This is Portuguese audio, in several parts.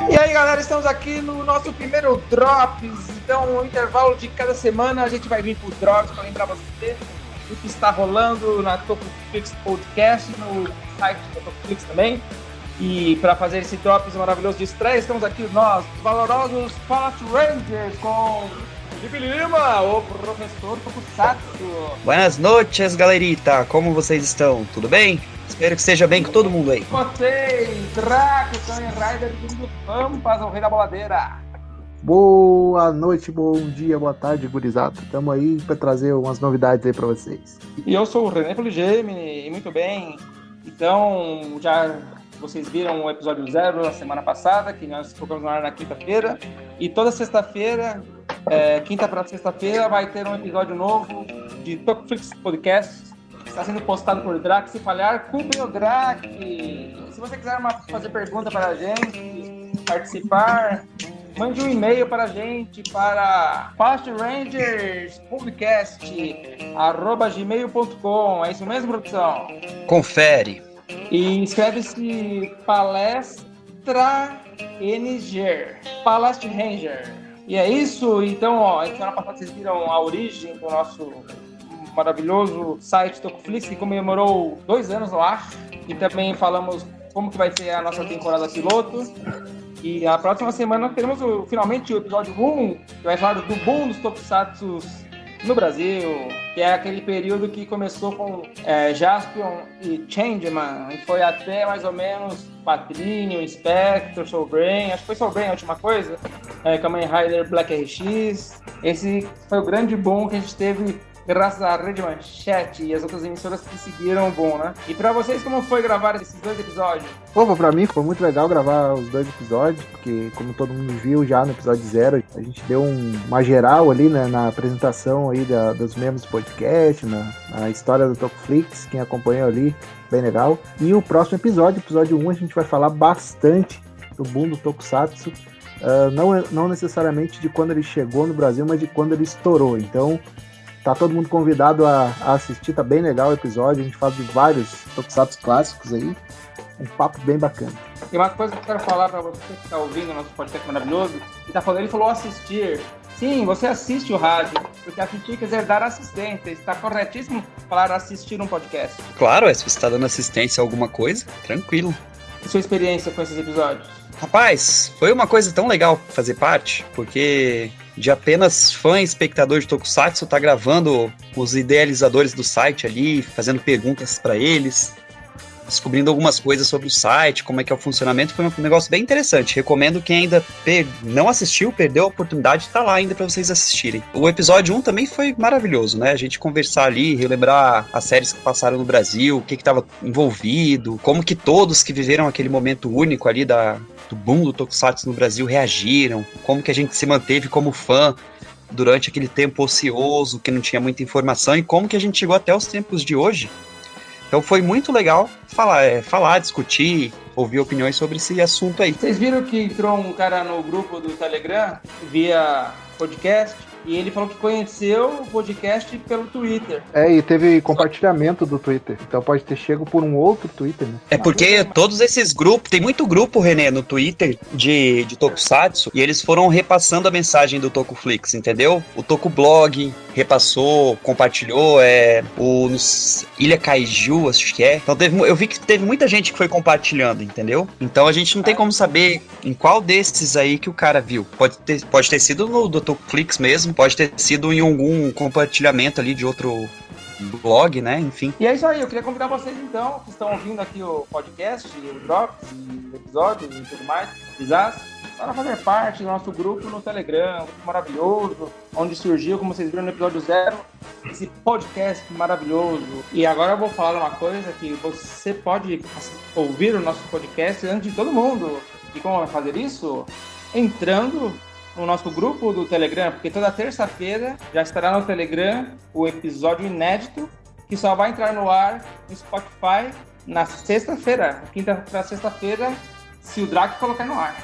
E aí, galera, estamos aqui no nosso primeiro Drops. Então, no intervalo de cada semana, a gente vai vir pro Drops para lembrar você do que está rolando na Topoflix Podcast, no site da Topoflix também. E para fazer esse Drops maravilhoso de estreia, estamos aqui nós, valorosos Power Rangers, com Felipe Lima, o professor Tokusatsu. Buenas noches, galerita. Como vocês estão? Tudo bem? Espero que esteja bem com todo mundo aí. Vocês, Draco, Kamen Rider do Pampas, o rei da boladeira. Boa noite, bom dia, boa tarde, gurizada. Estamos aí para trazer umas novidades aí para vocês. E eu sou o René Poligemi, e muito bem. Então, já vocês viram o episódio zero na semana passada, que nós colocamos no ar na quinta-feira. E toda sexta-feira, é, quinta para sexta-feira, vai ter um episódio novo de Tokuflix Podcast. Está sendo postado por Drac. Se falhar, culpem o Drac. Se você quiser uma, fazer pergunta para a gente, participar, mande um e-mail para a gente para fastrangers.podcast.gmail.com. É isso mesmo, produção? Confere. E escreve-se Palestra NG. Palestra Ranger. E é isso. Então, ó, semana passada vocês viram a origem do nosso maravilhoso site Tocoflix, que comemorou dois anos, eu acho. E também falamos como que vai ser a nossa temporada piloto. E a próxima semana teremos o, finalmente o episódio 1, que vai falar do boom dos Tokusatsu no Brasil, que é aquele período que começou com é, Jaspion e Changeman, e foi até mais ou menos Patrinho, Spectre, Soul Brain, acho que foi Soul Brain a última coisa, é, Kamen Rider Black RX. Esse foi o grande boom que a gente teve graças à Rede Manchete e as outras emissoras que seguiram o bom, né? E pra vocês, como foi gravar esses dois episódios? Opa, pra mim foi muito legal gravar os dois episódios, porque como todo mundo viu já no episódio zero, a gente deu um- uma geral ali né, na apresentação aí da- dos membros do podcast, na, na história do Tokuflix, quem acompanhou ali, bem legal. E o próximo episódio, episódio 1, a gente vai falar bastante do boom do Tokusatsu, ah, não, não necessariamente de quando ele chegou no Brasil, mas de quando ele estourou. Então, Tá todo mundo convidado a, a assistir, tá bem legal o episódio. A gente fala de vários tokusatsu clássicos aí. Um papo bem bacana. E uma coisa que eu quero falar pra você que tá ouvindo o nosso podcast maravilhoso, ele tá falando, ele falou assistir. Sim, você assiste o rádio, porque assistir quer dizer dar assistência. Está corretíssimo falar assistir um podcast. Claro, é, se você está dando assistência a alguma coisa, tranquilo. E sua experiência com esses episódios? Rapaz, foi uma coisa tão legal fazer parte, porque de apenas fã e espectador de Tokusatsu tá gravando os idealizadores do site ali, fazendo perguntas pra eles, descobrindo algumas coisas sobre o site, como é que é o funcionamento, foi um negócio bem interessante. Recomendo quem ainda não assistiu, perdeu a oportunidade, tá lá ainda pra vocês assistirem. O episódio 1 também foi maravilhoso, né? A gente conversar ali, relembrar as séries que passaram no Brasil, o que que tava envolvido, como que todos que viveram aquele momento único ali da, do boom do Tokusatsu no Brasil reagiram, como que a gente se manteve como fã durante aquele tempo ocioso, que não tinha muita informação, e como que a gente chegou até os tempos de hoje. Então foi muito legal falar, é, falar, discutir, ouvir opiniões sobre esse assunto aí. Vocês viram que entrou um cara no grupo do Telegram via podcast e ele falou que conheceu o podcast pelo Twitter. É, e teve compartilhamento do Twitter. Então pode ter chego por um outro Twitter, né? É porque todos esses grupos, tem muito grupo, René, no Twitter de, de Tokusatsu, e eles foram repassando a mensagem do Tokuflix, entendeu? O Tokublog repassou, compartilhou, é, o Ilha Kaiju, acho que é. Então teve, eu vi que teve muita gente que foi compartilhando, entendeu? Então a gente não tem como saber em qual desses aí que o cara viu. Pode ter, pode ter sido no do Tokuflix mesmo, pode ter sido em algum compartilhamento ali de outro blog, né? Enfim. E é isso aí, eu queria convidar vocês então, que estão ouvindo aqui o podcast, o Drops, os episódios e tudo mais, Desastre, para fazer parte do nosso grupo no Telegram, um grupo maravilhoso, onde surgiu, como vocês viram no episódio zero, esse podcast maravilhoso. E agora eu vou falar uma coisa que você pode ouvir o nosso podcast antes de todo mundo. E como vai fazer isso? Entrando no nosso grupo do Telegram, porque toda terça-feira já estará no Telegram o episódio inédito que só vai entrar no ar no Spotify na sexta-feira, quinta para sexta-feira, se o Draco colocar no ar.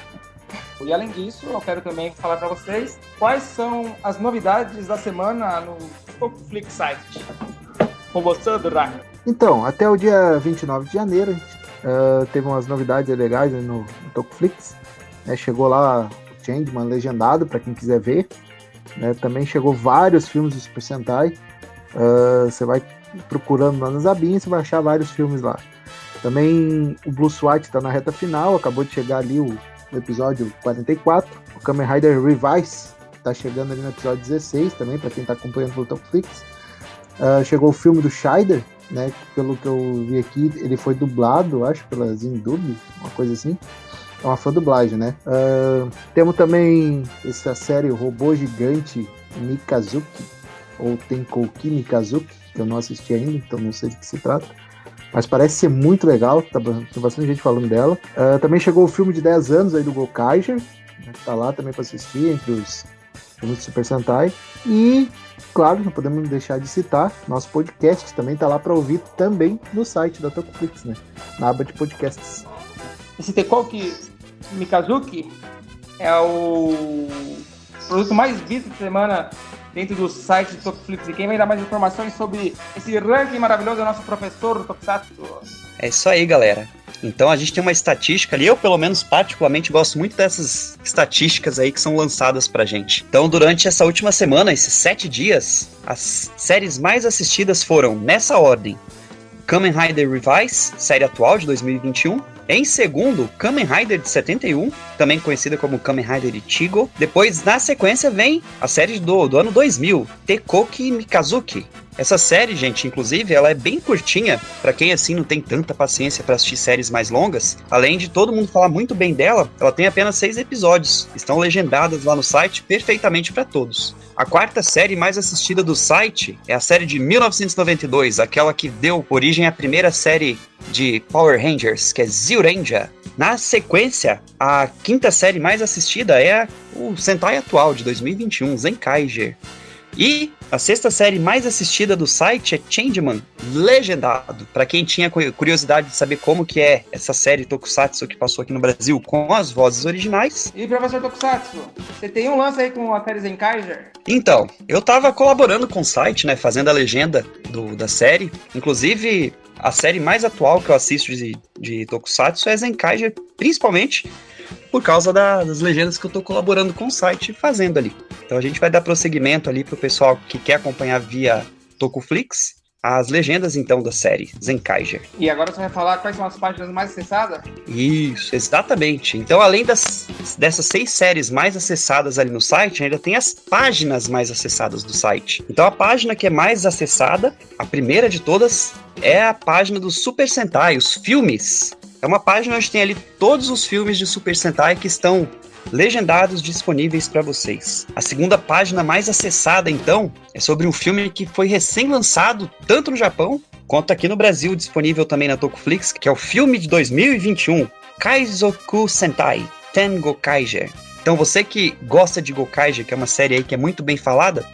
E além disso, eu quero também falar para vocês quais são as novidades da semana no Tokuflix site. Com você, Draco. Então, até o dia 29 de janeiro, ah, teve umas novidades legais no, no Tokuflix. né? Chegou lá o Changeman legendado, para quem quiser ver. Né? Também chegou vários filmes do Super Sentai. Uh, você vai procurando lá nas abinhas, você vai achar vários filmes lá. Também o Blue SWAT está na reta final, acabou de chegar ali o, o episódio 44. O Kamen Rider Revise está chegando ali no episódio 16 também, para quem está acompanhando pelo Topflix. Uh, chegou o filme do Scheider, né? Pelo que eu vi aqui, ele foi dublado, acho, pela Zindub, uma coisa assim. É uma fã dublagem, né? Uh, temos também essa série Robô Gigante Mikazuki, ou Tenkouki Mikazuki, que eu não assisti ainda, então não sei de que se trata. Mas parece ser muito legal, tá, tem bastante gente falando dela. Uh, também chegou o filme de 10 anos aí do Gokaiger, né, tá lá também para assistir, entre os filmes de Super Sentai. E, claro, não podemos deixar de citar, nosso podcast também tá lá para ouvir também no site da Tokuflix, né? Na aba de podcasts. Esse Tekoki Mikazuki é o produto mais visto de semana dentro do site do Tokuflix. E quem vai dar mais informações sobre esse ranking maravilhoso é o nosso professor do Tokusatsu. É isso aí, galera. Então a gente tem uma estatística ali, eu pelo menos particularmente gosto muito dessas estatísticas aí que são lançadas pra gente. Então durante essa última semana, esses sete dias, as séries mais assistidas foram, nessa ordem, Kamen Rider Revise, série atual de 2021, em segundo, Kamen Rider de 71, também conhecida como Kamen Rider Ichigo. Depois, na sequência, vem a série do, do ano 2000, Tekoki Mikazuki. Essa série, gente, inclusive, ela é bem curtinha, para quem assim não tem tanta paciência para assistir séries mais longas. Além de todo mundo falar muito bem dela, ela tem apenas seis episódios, estão legendadas lá no site perfeitamente para todos. A quarta série mais assistida do site é a série de 1992, aquela que deu origem à primeira série de Power Rangers, que é Zyuranger. Na sequência, a quinta série mais assistida é o Sentai atual de 2021, Zenkaiger. E a sexta série mais assistida do site é Changeman, legendado. Para quem tinha curiosidade de saber como que é essa série Tokusatsu que passou aqui no Brasil com as vozes originais. E professor Tokusatsu, você tem um lance aí com a série Zenkaiger? Então, eu tava colaborando com o site, né, fazendo a legenda do, da série. Inclusive, a série mais atual que eu assisto de, de Tokusatsu é Zenkaiger, principalmente por causa da, das legendas que eu estou colaborando com o site fazendo ali. Então a gente vai dar prosseguimento ali para o pessoal que quer acompanhar via Tokuflix as legendas então da série Zenkaiger. E agora você vai falar quais são as páginas mais acessadas? Isso, exatamente. Então, além das, dessas seis séries mais acessadas ali no site, ainda tem as páginas mais acessadas do site. Então, a página que é mais acessada, a primeira de todas, é a página do Super Sentai, os filmes. É uma página onde tem ali todos os filmes de Super Sentai que estão legendados disponíveis para vocês. A segunda página mais acessada, então, é sobre um filme que foi recém-lançado tanto no Japão quanto aqui no Brasil, disponível também na Tokuflix, que é o filme de 2021, Kaizoku Sentai Ten Gokaiger. Então você que gosta de Gokaiger, que é uma série aí que é muito bem falada,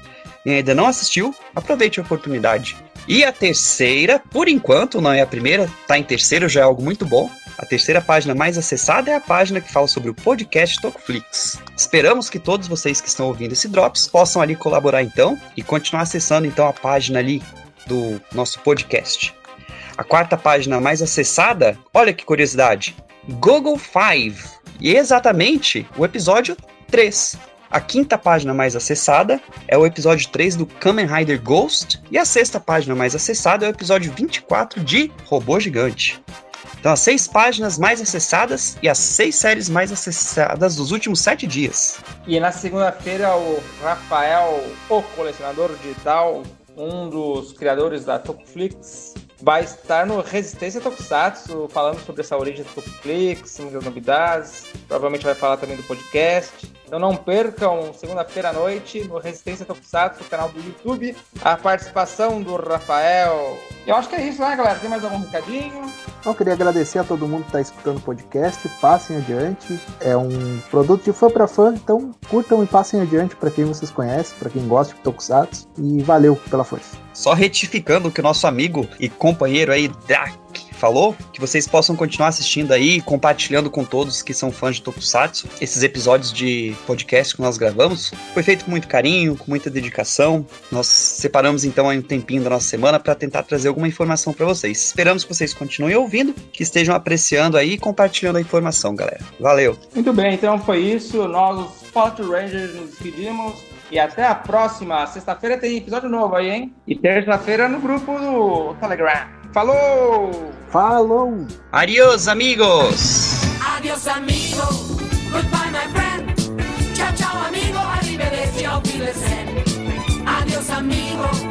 e ainda não assistiu, aproveite a oportunidade. E a terceira, por enquanto, não é a primeira, tá em terceiro, já é algo muito bom. A terceira página mais acessada é a página que fala sobre o podcast Tokuflix. Esperamos que todos vocês que estão ouvindo esse Drops possam ali colaborar então e continuar acessando então a página ali do nosso podcast. A quarta página mais acessada, olha que curiosidade, Google Five. E exatamente o episódio 3. A quinta página mais acessada é o episódio 3 do Kamen Rider Ghost. E a sexta página mais acessada é o episódio 24 de Robô Gigante. Então, as seis páginas mais acessadas e as seis séries mais acessadas dos últimos sete dias. E na segunda-feira, o Rafael, o colecionador digital, um dos criadores da Tokuflix, vai estar no Resistência Tokusatsu, falando sobre essa origem do Tokuflix, muitas novidades. Provavelmente vai falar também do podcast. Então não percam, segunda-feira à noite, no Resistência Tokusatsu, canal do YouTube, a participação do Rafael. Eu acho que é isso, né, galera? Tem mais algum recadinho? Eu queria agradecer a todo mundo que está escutando o podcast. Passem adiante. É um produto de fã para fã, então curtam e passem adiante para quem vocês conhecem, para quem gosta de Tokusatsu. E valeu pela força. Só retificando que o nosso amigo e companheiro aí, Dak, falou, que vocês possam continuar assistindo aí, compartilhando com todos que são fãs de Tokusatsu, esses episódios de podcast que nós gravamos. Foi feito com muito carinho, com muita dedicação. Nós separamos então aí um tempinho da nossa semana para tentar trazer alguma informação para vocês. Esperamos que vocês continuem ouvindo, que estejam apreciando aí e compartilhando a informação, galera. Valeu! Muito bem, então foi isso. Nós, os Spot Rangers, nos despedimos. E até a próxima. Sexta-feira tem episódio novo aí, hein? E terça-feira no grupo do Telegram. Falou! Falou! Adiós, amigos! Adiós, amigo! Goodbye, my friend! Tchau, tchau, amigo! Arrivederci, auf Wiedersehen! Adiós, amigo!